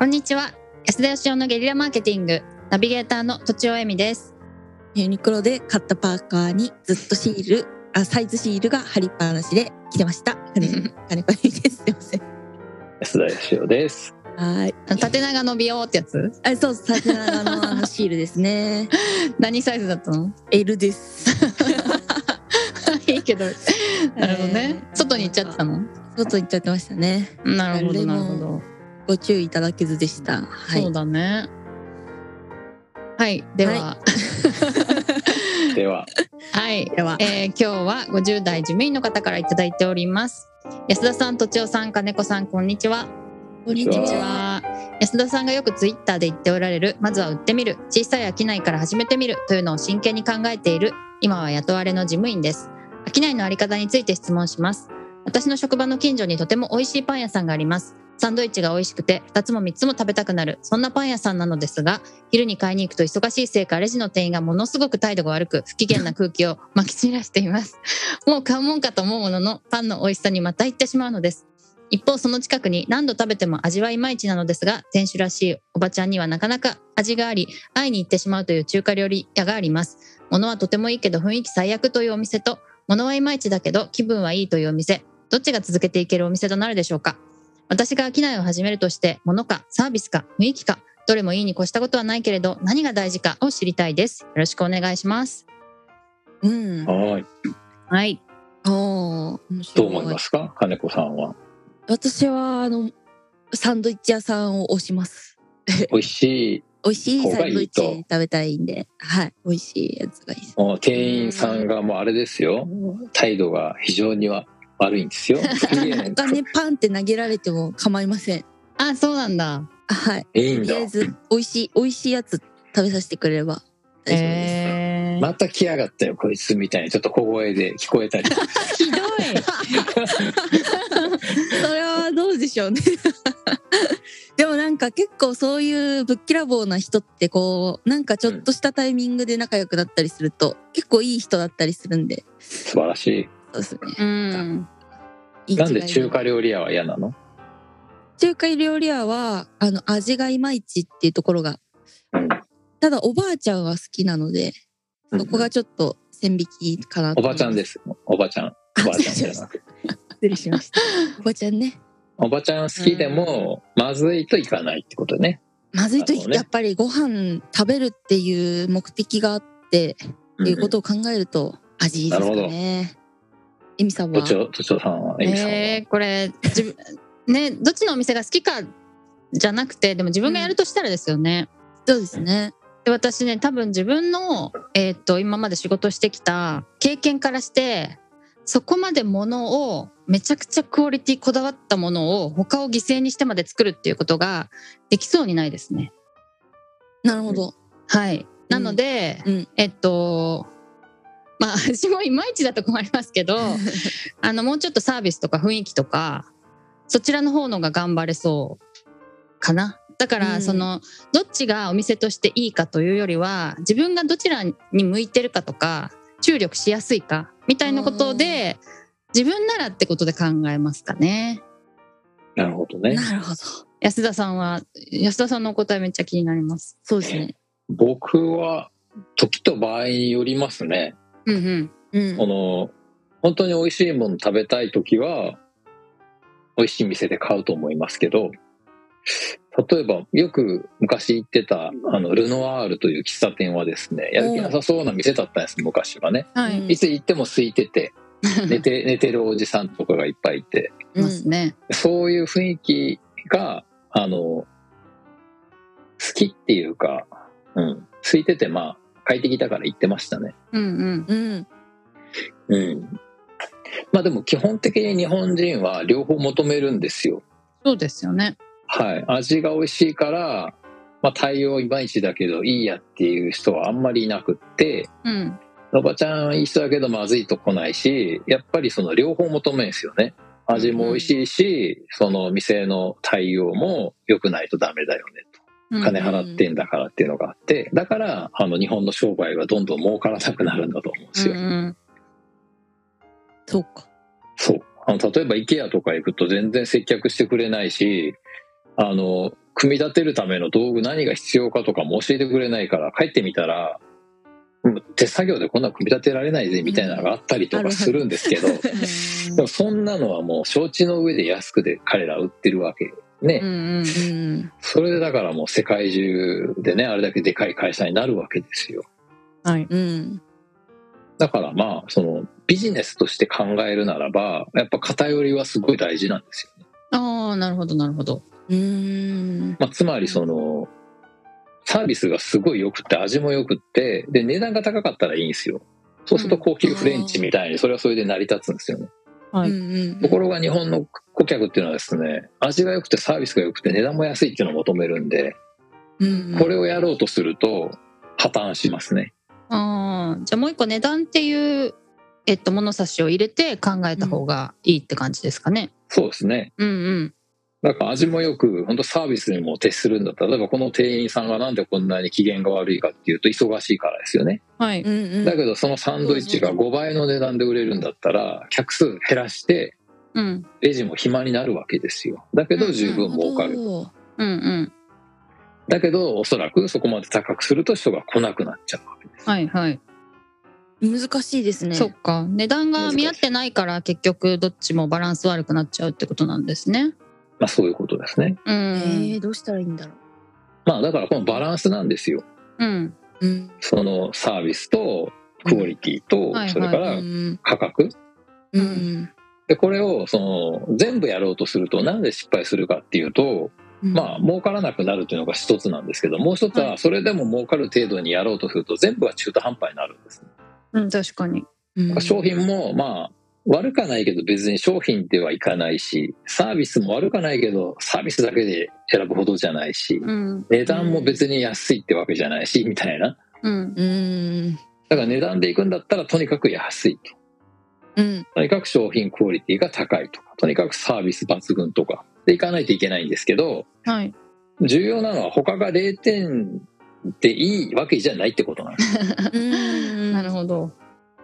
こんにちは安田義雄のゲリラマーケティングナビゲーターのとちおえみですユニクロで買ったパーカーにずっとシール、あサイズシールが貼りっぱなしで来てました。金 金子です。すいません。安田義雄です。はい。縦長の美容ってやつ？あ、そう、縦長のあのシールですね。何サイズだったの？L です。いいけどなるほどね、えー外に行っちゃってたの？外行っちゃってましたね。なるほどなるほど、ご注意いただけずでした。はい。そうだね。はい。では。は では、はい、では、えー今日は50代事務員の方からいただいております。安田さんとちおさん金子さんこんにちは。こんにちは。こんにちは。安田さんがよくツイッターで言っておられるまずは売ってみる。小さい商いから始めてみる。というのを真剣に考えている。今は雇われの事務員です。商いのあり方について質問します。私の職場の近所にとても美味しいパン屋さんがありますサンドイッチが美味しくて2つも3つも食べたくなる。そんなパン屋さんなのですが昼に買いに行くと忙しいせいかレジの店員がものすごく態度が悪く不機嫌な空気を まき散らしています。もう買うもんかと思うもののパンの美味しさにまた行ってしまうのです。一方その近くに何度食べても味はいまいちなのですが店主らしいおばちゃんにはなかなか味があり会いに行ってしまうという中華料理屋があります。物はとてもいいけど雰囲気最悪というお店と物はいまいちだけど気分はいいというお店どっちが続けていけるお店となるでしょうか？私が商いを始めるとして物かサービスか雰囲気かどれもいいに越したことはないけれど何が大事かを知りたいですよろしくお願いしますうん。はい。はいおどう思いますか？金子さんは。私は、あの、サンドイッチ屋さんを推します。美味しい、美味しい方サンドイッチ食べたいんで、はい。美味しいやつがいいです。もう店員さんがもうあれですよ。態度が非常には悪いんですよ。お金パンって投げられても構いません。あそうなんだあはい。いいんだとりあえ。ず美味しい美味しいやつ食べさせてくれれば大丈夫です。えーまた来やがったよ、こいつみたいにちょっと小声で聞こえたり。ひどい それはどうでしょうね。でもなんか結構そういうぶっきらぼうな人ってこうなんかちょっとしたタイミングで仲良くなったりすると結構いい人だったりするんで素晴らしい。そうですね。うん。なんで中華料理屋は嫌なの？中華料理屋はあの味がいまいちっていうところがうん。ただおばあちゃんは好きなのでそこがちょっと線引きかなとおばちゃんです。す。おばちゃん。おばあちゃんじゃなくて。失礼しました。おばちゃんね。おばちゃん好きでも、まずいといかないってことね。まずいとね。やっぱりご飯食べるっていう目的があってっていうことを考えると味いいですかね。エミさんは？都庁、都庁さんは、エミさんは？えー、これ自分ね どっちのお店が好きかじゃなくてでも自分がやるとしたらですよね。そうですね。で私ね多分自分の、えー、と今まで仕事してきた経験からしてそこまでものをめちゃくちゃクオリティこだわったものを他を犠牲にしてまで作るっていうことができそうにないですね。なるほど。はい。なので、うんえっとまあ 味もいまいちだと困りますけど あのもうちょっとサービスとか雰囲気とかそちらの方のが頑張れそうかな。だかうんらその、どっちがお店としていいかというよりは自分がどちらに向いてるかとか注力しやすいかみたいなことで自分ならってことで考えますかね。なるほどね。なるほど。安田さんは安田さんのお答えめっちゃ気になります。そうですね。僕は、時と場合によりますね。うんうん。うんこ。の、本当に美味しいもの食べたい時は、美味しい店で買うと思いますけど、例えば、よく昔行ってた、あの、ルノワールという喫茶店はですね、やる気なさそうな店だったんです、昔はね。はい。うんいつ行っても空いてて、寝て、寝てるおじさんとかがいっぱいいて、いますね。そういう雰囲気が、あの、好きっていうか、うん、空いてて、まあ、快適だから行ってましたね。うんうん。うん。うん。まあでも基本的に日本人は両方求めるんですよ。そうですよね。はい。味が美味しいから、まあ対応いまいちだけどいいやっていう人はあんまりいなくって、うん。おばちゃんいい人だけどまずいと来ないし、やっぱりその両方求めるんですよね。味も美味しいし、その店の対応も良くないとダメだよねと。金払ってんだからっていうのがあって、だから、あの日本の商売はどんどん儲からなくなるんだと思うんですよ。うんそうか。そう。あの、例えば IKEA とか行くと全然接客してくれないし、あの、組み立てるための道具何が必要かとかも教えてくれないから帰ってみたらうん手作業でこんなの組み立てられないぜみたいなのがあったりとかするんですけど、でもそんなのはもう承知の上で安くで彼ら売ってるわけね、うんうんうんそれでだからもう世界中でねあれだけでかい会社になるわけですよ。はい。うん。だからまあそのビジネスとして考えるならばやっぱ偏りはすごい大事なんですよね、ああなるほどなるほど。うん。まあ、つまりそのサービスがすごい良くて味も良くってで値段が高かったらいいんですよ。そうすると高級フレンチみたいにそれはそれで成り立つんですよね。はい。うん。ところが日本の顧客っていうのはですね味が良くてサービスが良くて値段も安いっていうのを求めるんでうんこれをやろうとすると破綻しますね。ああじゃあもう一個値段っていうえっと物差しを入れて考えた方がいいって感じですかね。そうですね。うんうん。だから味もよく本当サービスにも徹するんだったら例えばこの店員さんがなんでこんなに機嫌が悪いかっていうと忙しいからですよね。はい。うんうん。だけどそのサンドイッチが5倍の値段で売れるんだったら客数減らしてうんレジも暇になるわけですよ。だけど十分儲かる。うんうん。だけどおそらくそこまで高くすると人が来なくなっちゃうわけです。はいはい。ど難しいですね。そっか。値段が見合ってないから結局どっちもバランス悪くなっちゃうってことなんですね。まあそういうことですね。うん。えー、どうしたらいいんだろまあだからこのバランスなんですよ。うん。ううんそのサービスとクオリティとそれからうん。価格うんでこれをその全部やろうとするとなんで失敗するかっていうとうん。まあ儲からなくなるというのが一つなんですけどもう一つははそれでも儲かる程度にやろうとすると全部は中途半端になるんですね。うん確かに。うん。商品もまあ悪かないけど別に商品ではいかないしサービスも悪かないけどサービスだけで選ぶほどじゃないしうん。値段も別に安いってわけじゃないしみたいなうんうんだから値段でいくんだったらとにかく安いとうん。とにかく商品クオリティが高いとかとにかくサービス抜群とか。でいかないといけないんですけどはい。重要なのは他が0点でいいわけじゃないってことなんです、うん。なるほど。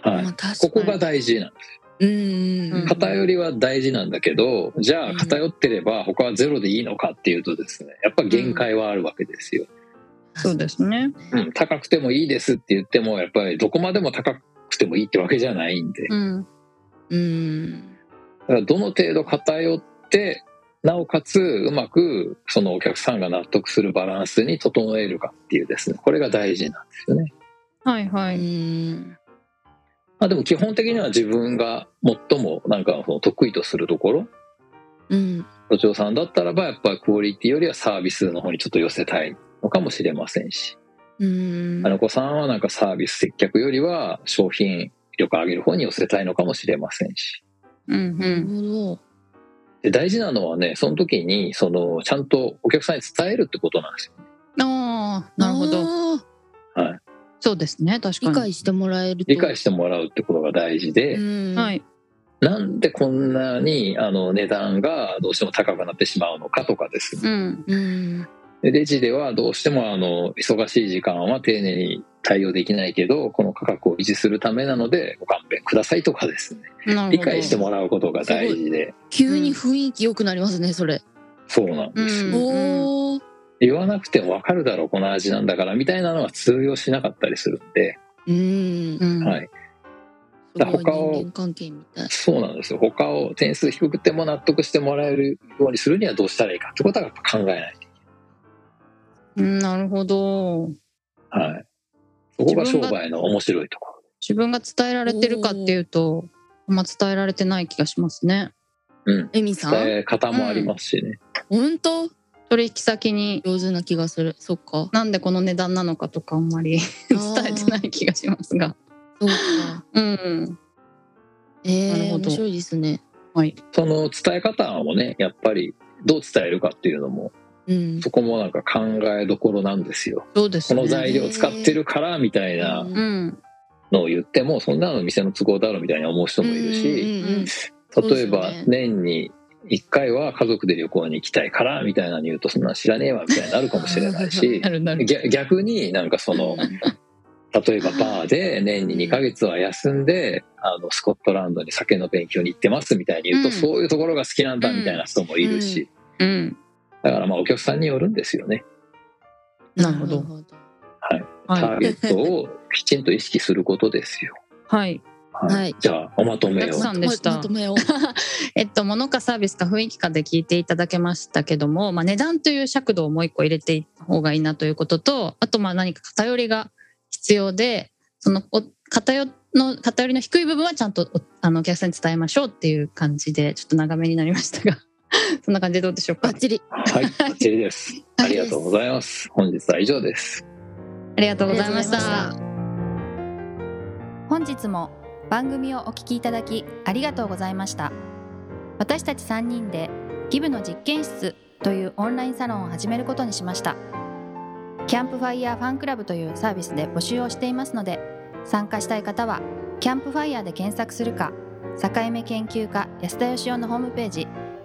はい。まあ、確かに。ここが大事なんです。うんうん偏りは大事なんだけどじゃあ偏ってれば他はゼロでいいのかっていうとですねやっぱ限界はあるわけですよ、そうですね。うん、高くてもいいですって言ってもやっぱりどこまでも高くてもいいってわけじゃないんで。だうんうん。からどの程度偏ってなおかつうまくそのお客さんが納得するバランスに整えるかっていうですね。これが大事なんですよね、うはいはい。ん。まあ、でも基本的には自分が最もなんかその得意とするところ。うん。都庁さんだったらばやっぱりクオリティよりはサービスの方にちょっと寄せたいのかもしれませんし。うん。あの子さんはなんかサービス接客よりは商品力上げる方に寄せたいのかもしれませんし。うんうなん。るほどで大事なのはねその時にそのちゃんとお客さんに伝えるってことなんですよああなるほど。あーそうですね確かに。理解してもらえると。理解してもらうってことが大事で、うん。はい。なんでこんなにあの値段がどうしても高くなってしまうのかとかですね。うん。うん。でレジではどうしてもあの忙しい時間は丁寧に対応できないけどこの価格を維持するためなのでご勘弁くださいとかですね。理解してもらうことが大事で。急に雰囲気良くなりますねそれ。そうなんですよ、うん。言わなくても分かるだろうこの味なんだからみたいなのは通用しなかったりするんで、うん。うんはい、すごい他を人間関係みたい。そうなんですよ。他を点数低くても納得してもらえるようにするにはどうしたらいいかってことはやっぱ考えないうんなるほど。と、はい、そこが商売の面白いとこ。ろ自分が伝えられてるかっていうとあんま伝えられてない気がしますね。うん。エミさん？伝え方もありますしね、本当？取引先に。上手な気がする。そっか。なんでこの値段なのかとかあんまり 伝えてない気がしますが。そうか。うん。えー、なるほど。面白いですね。はい。その伝え方もねやっぱりどう伝えるかっていうのもうん。そこもなんか考えどころなんですよ。そうですね。この材料使ってるからみたいなうんうんのを言ってもそんなの店の都合だろみたいに思う人もいるし、うんうんうん。例えば年に1回は家族で旅行に行きたいからみたいなの言うとそんなの知らねえわみたいになるかもしれないし なるなる逆逆になんかその例えばバーで年に2ヶ月は休んであのスコットランドに酒の勉強に行ってますみたいに言うと、うん。そういうところが好きなんだみたいな人もいるし、うんだからまあお客さんによるんですよね。なるほど。はい。ターはい、ゲットをきちんと意識することですよ。はい、はい。じゃあおまとめを。さんでした。えっと物かサービスか雰囲気かで聞いていただけましたけども、まあ、値段という尺度をもう一個入れていった方がいいなということとあとまあ何か偏りが必要でそのお偏の偏りの低い部分はちゃんとおあのお客さんに伝えましょうっていう感じでちょっと長めになりましたが そんな感じでどうでしょうか？バッチリはい、バッチリです。ありがとうございます。本日は以上です。ありがとうございました本日も番組をお聞きいただきありがとうございました私たち3人でギブの実験室というオンラインサロンを始めることにしましたキャンプファイヤーファンクラブというサービスで募集をしていますので参加したい方はキャンプファイヤーで検索するか境目研究家安田義雄のホームページ